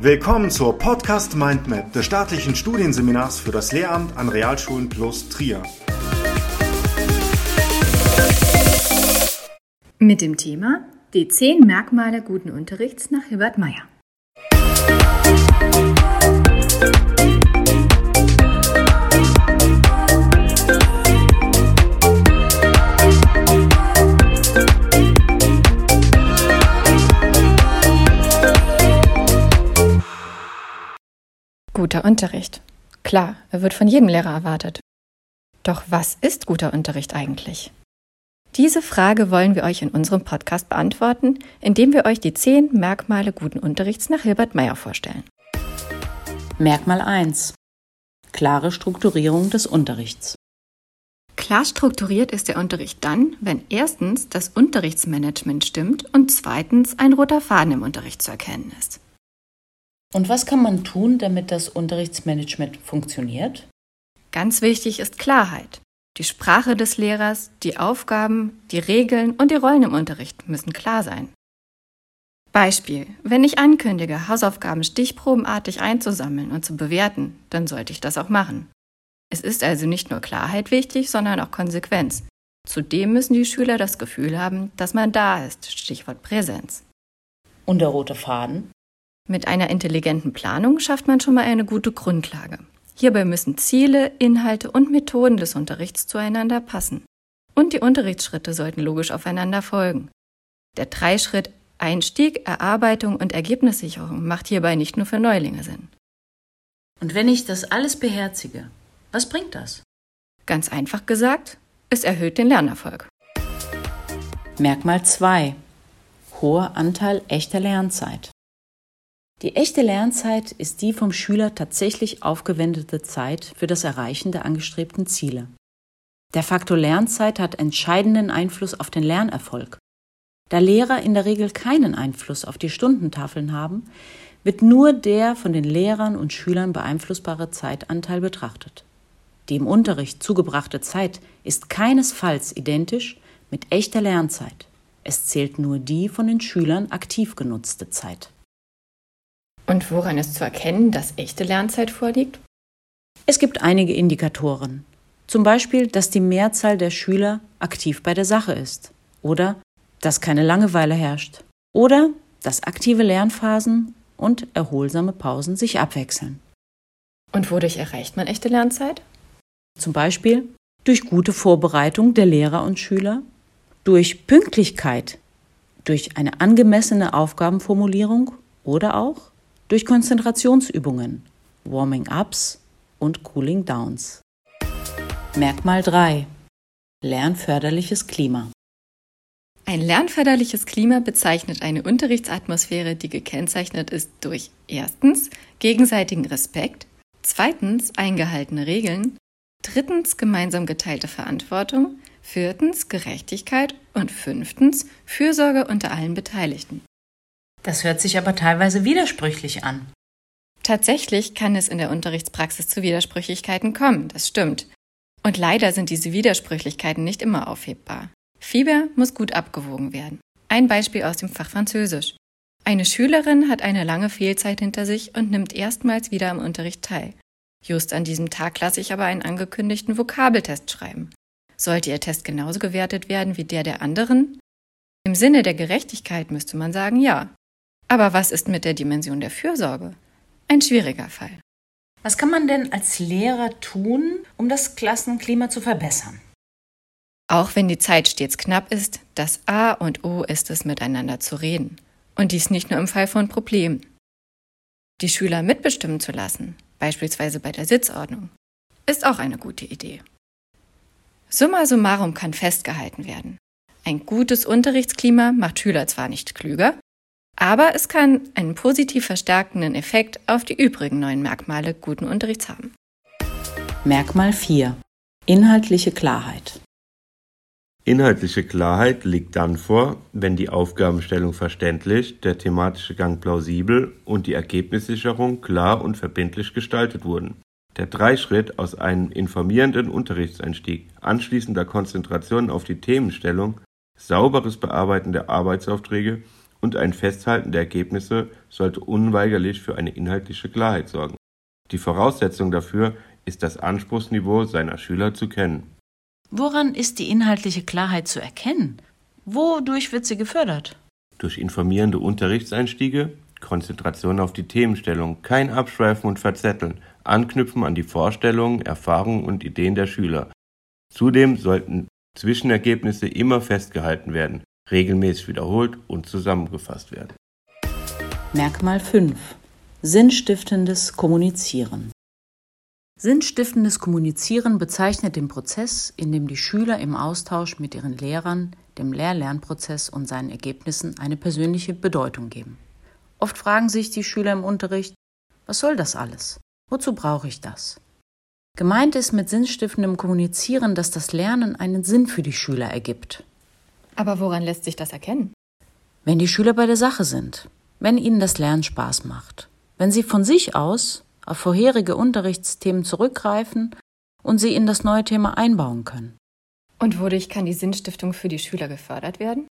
Willkommen zur Podcast Mindmap des staatlichen Studienseminars für das Lehramt an Realschulen plus Trier. Mit dem Thema Die 10 Merkmale guten Unterrichts nach Hilbert Meyer. Guter Unterricht. Klar, er wird von jedem Lehrer erwartet. Doch was ist guter Unterricht eigentlich? Diese Frage wollen wir euch in unserem Podcast beantworten, indem wir euch die zehn Merkmale guten Unterrichts nach Hilbert Meyer vorstellen. Merkmal 1. Klare Strukturierung des Unterrichts. Klar strukturiert ist der Unterricht dann, wenn erstens das Unterrichtsmanagement stimmt und zweitens ein roter Faden im Unterricht zu erkennen ist. Und was kann man tun, damit das Unterrichtsmanagement funktioniert? Ganz wichtig ist Klarheit. Die Sprache des Lehrers, die Aufgaben, die Regeln und die Rollen im Unterricht müssen klar sein. Beispiel. Wenn ich ankündige, Hausaufgaben stichprobenartig einzusammeln und zu bewerten, dann sollte ich das auch machen. Es ist also nicht nur Klarheit wichtig, sondern auch Konsequenz. Zudem müssen die Schüler das Gefühl haben, dass man da ist. Stichwort Präsenz. Und der rote Faden? Mit einer intelligenten Planung schafft man schon mal eine gute Grundlage. Hierbei müssen Ziele, Inhalte und Methoden des Unterrichts zueinander passen. Und die Unterrichtsschritte sollten logisch aufeinander folgen. Der Dreischritt Einstieg, Erarbeitung und Ergebnissicherung macht hierbei nicht nur für Neulinge Sinn. Und wenn ich das alles beherzige, was bringt das? Ganz einfach gesagt, es erhöht den Lernerfolg. Merkmal 2. Hoher Anteil echter Lernzeit. Die echte Lernzeit ist die vom Schüler tatsächlich aufgewendete Zeit für das Erreichen der angestrebten Ziele. Der Faktor Lernzeit hat entscheidenden Einfluss auf den Lernerfolg. Da Lehrer in der Regel keinen Einfluss auf die Stundentafeln haben, wird nur der von den Lehrern und Schülern beeinflussbare Zeitanteil betrachtet. Die im Unterricht zugebrachte Zeit ist keinesfalls identisch mit echter Lernzeit. Es zählt nur die von den Schülern aktiv genutzte Zeit. Und woran ist zu erkennen, dass echte Lernzeit vorliegt? Es gibt einige Indikatoren. Zum Beispiel, dass die Mehrzahl der Schüler aktiv bei der Sache ist. Oder dass keine Langeweile herrscht. Oder dass aktive Lernphasen und erholsame Pausen sich abwechseln. Und wodurch erreicht man echte Lernzeit? Zum Beispiel durch gute Vorbereitung der Lehrer und Schüler, durch Pünktlichkeit, durch eine angemessene Aufgabenformulierung oder auch durch Konzentrationsübungen, Warming-ups und Cooling-downs. Merkmal 3. Lernförderliches Klima. Ein lernförderliches Klima bezeichnet eine Unterrichtsatmosphäre, die gekennzeichnet ist durch erstens gegenseitigen Respekt, zweitens eingehaltene Regeln, drittens gemeinsam geteilte Verantwortung, viertens Gerechtigkeit und fünftens Fürsorge unter allen Beteiligten. Das hört sich aber teilweise widersprüchlich an. Tatsächlich kann es in der Unterrichtspraxis zu Widersprüchlichkeiten kommen, das stimmt. Und leider sind diese Widersprüchlichkeiten nicht immer aufhebbar. Fieber muss gut abgewogen werden. Ein Beispiel aus dem Fach Französisch. Eine Schülerin hat eine lange Fehlzeit hinter sich und nimmt erstmals wieder am Unterricht teil. Just an diesem Tag lasse ich aber einen angekündigten Vokabeltest schreiben. Sollte ihr Test genauso gewertet werden wie der der anderen? Im Sinne der Gerechtigkeit müsste man sagen ja. Aber was ist mit der Dimension der Fürsorge? Ein schwieriger Fall. Was kann man denn als Lehrer tun, um das Klassenklima zu verbessern? Auch wenn die Zeit stets knapp ist, das A und O ist es, miteinander zu reden. Und dies nicht nur im Fall von Problemen. Die Schüler mitbestimmen zu lassen, beispielsweise bei der Sitzordnung, ist auch eine gute Idee. Summa summarum kann festgehalten werden. Ein gutes Unterrichtsklima macht Schüler zwar nicht klüger, aber es kann einen positiv verstärkenden Effekt auf die übrigen neuen Merkmale guten Unterrichts haben. Merkmal 4. Inhaltliche Klarheit. Inhaltliche Klarheit liegt dann vor, wenn die Aufgabenstellung verständlich, der thematische Gang plausibel und die Ergebnissicherung klar und verbindlich gestaltet wurden. Der Dreischritt aus einem informierenden Unterrichtseinstieg, anschließender Konzentration auf die Themenstellung, sauberes Bearbeiten der Arbeitsaufträge und ein Festhalten der Ergebnisse sollte unweigerlich für eine inhaltliche Klarheit sorgen. Die Voraussetzung dafür ist das Anspruchsniveau seiner Schüler zu kennen. Woran ist die inhaltliche Klarheit zu erkennen? Wodurch wird sie gefördert? Durch informierende Unterrichtseinstiege, Konzentration auf die Themenstellung, kein Abschweifen und Verzetteln, Anknüpfen an die Vorstellungen, Erfahrungen und Ideen der Schüler. Zudem sollten Zwischenergebnisse immer festgehalten werden, regelmäßig wiederholt und zusammengefasst werden. Merkmal 5. Sinnstiftendes Kommunizieren. Sinnstiftendes Kommunizieren bezeichnet den Prozess, in dem die Schüler im Austausch mit ihren Lehrern dem Lehr-Lernprozess und seinen Ergebnissen eine persönliche Bedeutung geben. Oft fragen sich die Schüler im Unterricht, was soll das alles? Wozu brauche ich das? Gemeint ist mit sinnstiftendem Kommunizieren, dass das Lernen einen Sinn für die Schüler ergibt. Aber woran lässt sich das erkennen? Wenn die Schüler bei der Sache sind, wenn ihnen das Lernen Spaß macht, wenn sie von sich aus auf vorherige Unterrichtsthemen zurückgreifen und sie in das neue Thema einbauen können. Und wodurch kann die Sinnstiftung für die Schüler gefördert werden?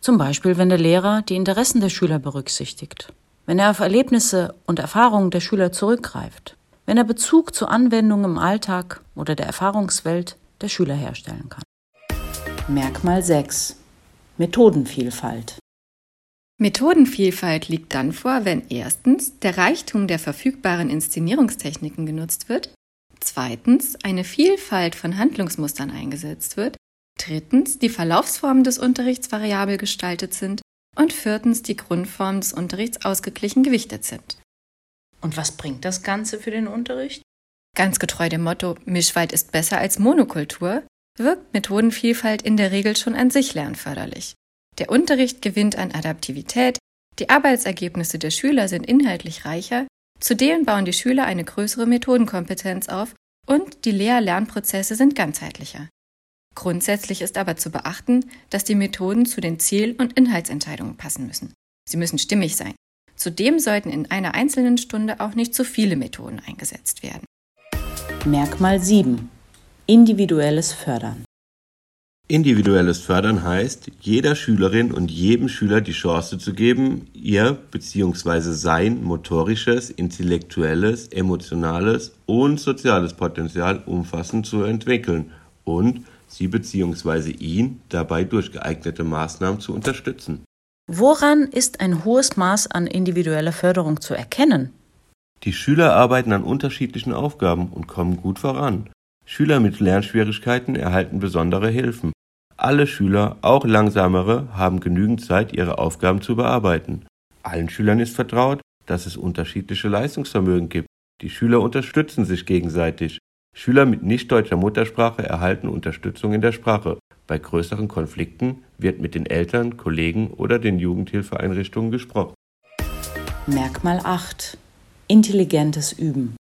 Zum Beispiel, wenn der Lehrer die Interessen der Schüler berücksichtigt, wenn er auf Erlebnisse und Erfahrungen der Schüler zurückgreift, wenn er Bezug zu Anwendungen im Alltag oder der Erfahrungswelt der Schüler herstellen kann. Merkmal 6. Methodenvielfalt. Methodenvielfalt liegt dann vor, wenn erstens der Reichtum der verfügbaren Inszenierungstechniken genutzt wird, zweitens eine Vielfalt von Handlungsmustern eingesetzt wird, drittens die Verlaufsformen des Unterrichts variabel gestaltet sind und viertens die Grundformen des Unterrichts ausgeglichen gewichtet sind. Und was bringt das Ganze für den Unterricht? Ganz getreu dem Motto Mischwald ist besser als Monokultur wirkt Methodenvielfalt in der Regel schon an sich lernförderlich. Der Unterricht gewinnt an Adaptivität, die Arbeitsergebnisse der Schüler sind inhaltlich reicher, zudem bauen die Schüler eine größere Methodenkompetenz auf und die Lehr-Lernprozesse sind ganzheitlicher. Grundsätzlich ist aber zu beachten, dass die Methoden zu den Ziel- und Inhaltsentscheidungen passen müssen. Sie müssen stimmig sein. Zudem sollten in einer einzelnen Stunde auch nicht zu viele Methoden eingesetzt werden. Merkmal 7. Individuelles Fördern. Individuelles Fördern heißt, jeder Schülerin und jedem Schüler die Chance zu geben, ihr bzw. sein motorisches, intellektuelles, emotionales und soziales Potenzial umfassend zu entwickeln und sie bzw. ihn dabei durch geeignete Maßnahmen zu unterstützen. Woran ist ein hohes Maß an individueller Förderung zu erkennen? Die Schüler arbeiten an unterschiedlichen Aufgaben und kommen gut voran. Schüler mit Lernschwierigkeiten erhalten besondere Hilfen. Alle Schüler, auch langsamere, haben genügend Zeit, ihre Aufgaben zu bearbeiten. Allen Schülern ist vertraut, dass es unterschiedliche Leistungsvermögen gibt. Die Schüler unterstützen sich gegenseitig. Schüler mit nicht deutscher Muttersprache erhalten Unterstützung in der Sprache. Bei größeren Konflikten wird mit den Eltern, Kollegen oder den Jugendhilfeeinrichtungen gesprochen. Merkmal 8. Intelligentes Üben.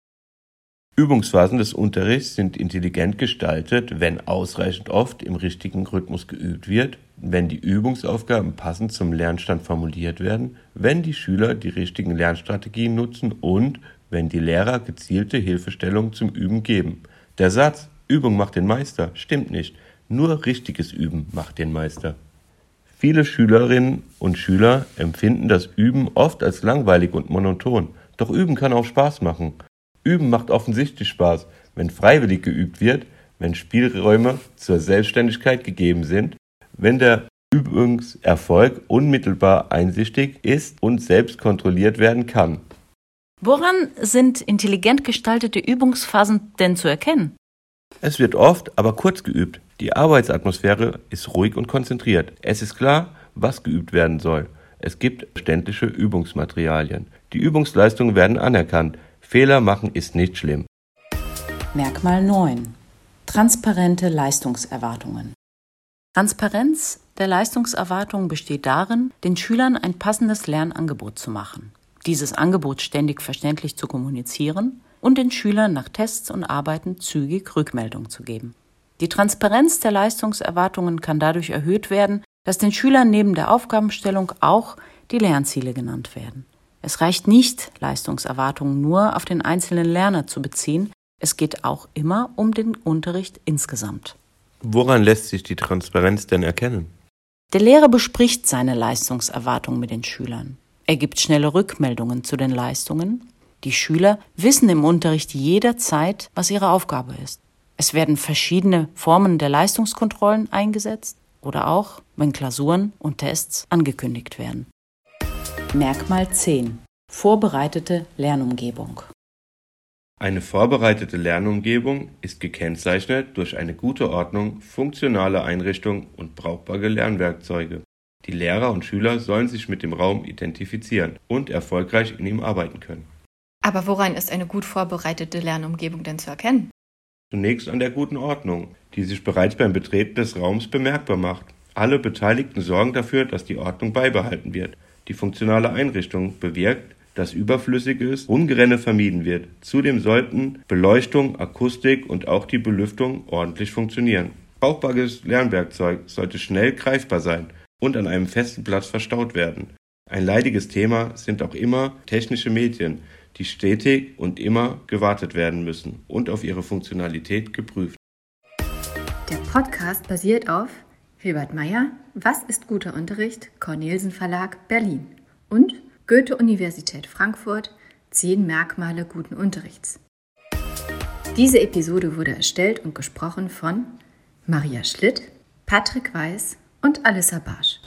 Übungsphasen des Unterrichts sind intelligent gestaltet, wenn ausreichend oft im richtigen Rhythmus geübt wird, wenn die Übungsaufgaben passend zum Lernstand formuliert werden, wenn die Schüler die richtigen Lernstrategien nutzen und wenn die Lehrer gezielte Hilfestellungen zum Üben geben. Der Satz Übung macht den Meister stimmt nicht. Nur richtiges Üben macht den Meister. Viele Schülerinnen und Schüler empfinden das Üben oft als langweilig und monoton. Doch Üben kann auch Spaß machen. Üben macht offensichtlich Spaß, wenn freiwillig geübt wird, wenn Spielräume zur Selbstständigkeit gegeben sind, wenn der Übungserfolg unmittelbar einsichtig ist und selbst kontrolliert werden kann. Woran sind intelligent gestaltete Übungsphasen denn zu erkennen? Es wird oft, aber kurz geübt. Die Arbeitsatmosphäre ist ruhig und konzentriert. Es ist klar, was geübt werden soll. Es gibt verständliche Übungsmaterialien. Die Übungsleistungen werden anerkannt. Fehler machen ist nicht schlimm. Merkmal 9. Transparente Leistungserwartungen. Transparenz der Leistungserwartungen besteht darin, den Schülern ein passendes Lernangebot zu machen, dieses Angebot ständig verständlich zu kommunizieren und den Schülern nach Tests und Arbeiten zügig Rückmeldung zu geben. Die Transparenz der Leistungserwartungen kann dadurch erhöht werden, dass den Schülern neben der Aufgabenstellung auch die Lernziele genannt werden. Es reicht nicht, Leistungserwartungen nur auf den einzelnen Lerner zu beziehen, es geht auch immer um den Unterricht insgesamt. Woran lässt sich die Transparenz denn erkennen? Der Lehrer bespricht seine Leistungserwartung mit den Schülern. Er gibt schnelle Rückmeldungen zu den Leistungen. Die Schüler wissen im Unterricht jederzeit, was ihre Aufgabe ist. Es werden verschiedene Formen der Leistungskontrollen eingesetzt oder auch, wenn Klausuren und Tests angekündigt werden. Merkmal 10. Vorbereitete Lernumgebung. Eine vorbereitete Lernumgebung ist gekennzeichnet durch eine gute Ordnung, funktionale Einrichtung und brauchbare Lernwerkzeuge. Die Lehrer und Schüler sollen sich mit dem Raum identifizieren und erfolgreich in ihm arbeiten können. Aber woran ist eine gut vorbereitete Lernumgebung denn zu erkennen? Zunächst an der guten Ordnung, die sich bereits beim Betreten des Raums bemerkbar macht. Alle Beteiligten sorgen dafür, dass die Ordnung beibehalten wird. Die funktionale Einrichtung bewirkt, dass Überflüssiges, Ungerenne vermieden wird. Zudem sollten Beleuchtung, Akustik und auch die Belüftung ordentlich funktionieren. Brauchbares Lernwerkzeug sollte schnell greifbar sein und an einem festen Platz verstaut werden. Ein leidiges Thema sind auch immer technische Medien, die stetig und immer gewartet werden müssen und auf ihre Funktionalität geprüft. Der Podcast basiert auf Hilbert Meyer, Was ist guter Unterricht? Cornelsen Verlag, Berlin und Goethe-Universität Frankfurt, 10 Merkmale guten Unterrichts. Diese Episode wurde erstellt und gesprochen von Maria Schlitt, Patrick Weiß und Alissa Barsch.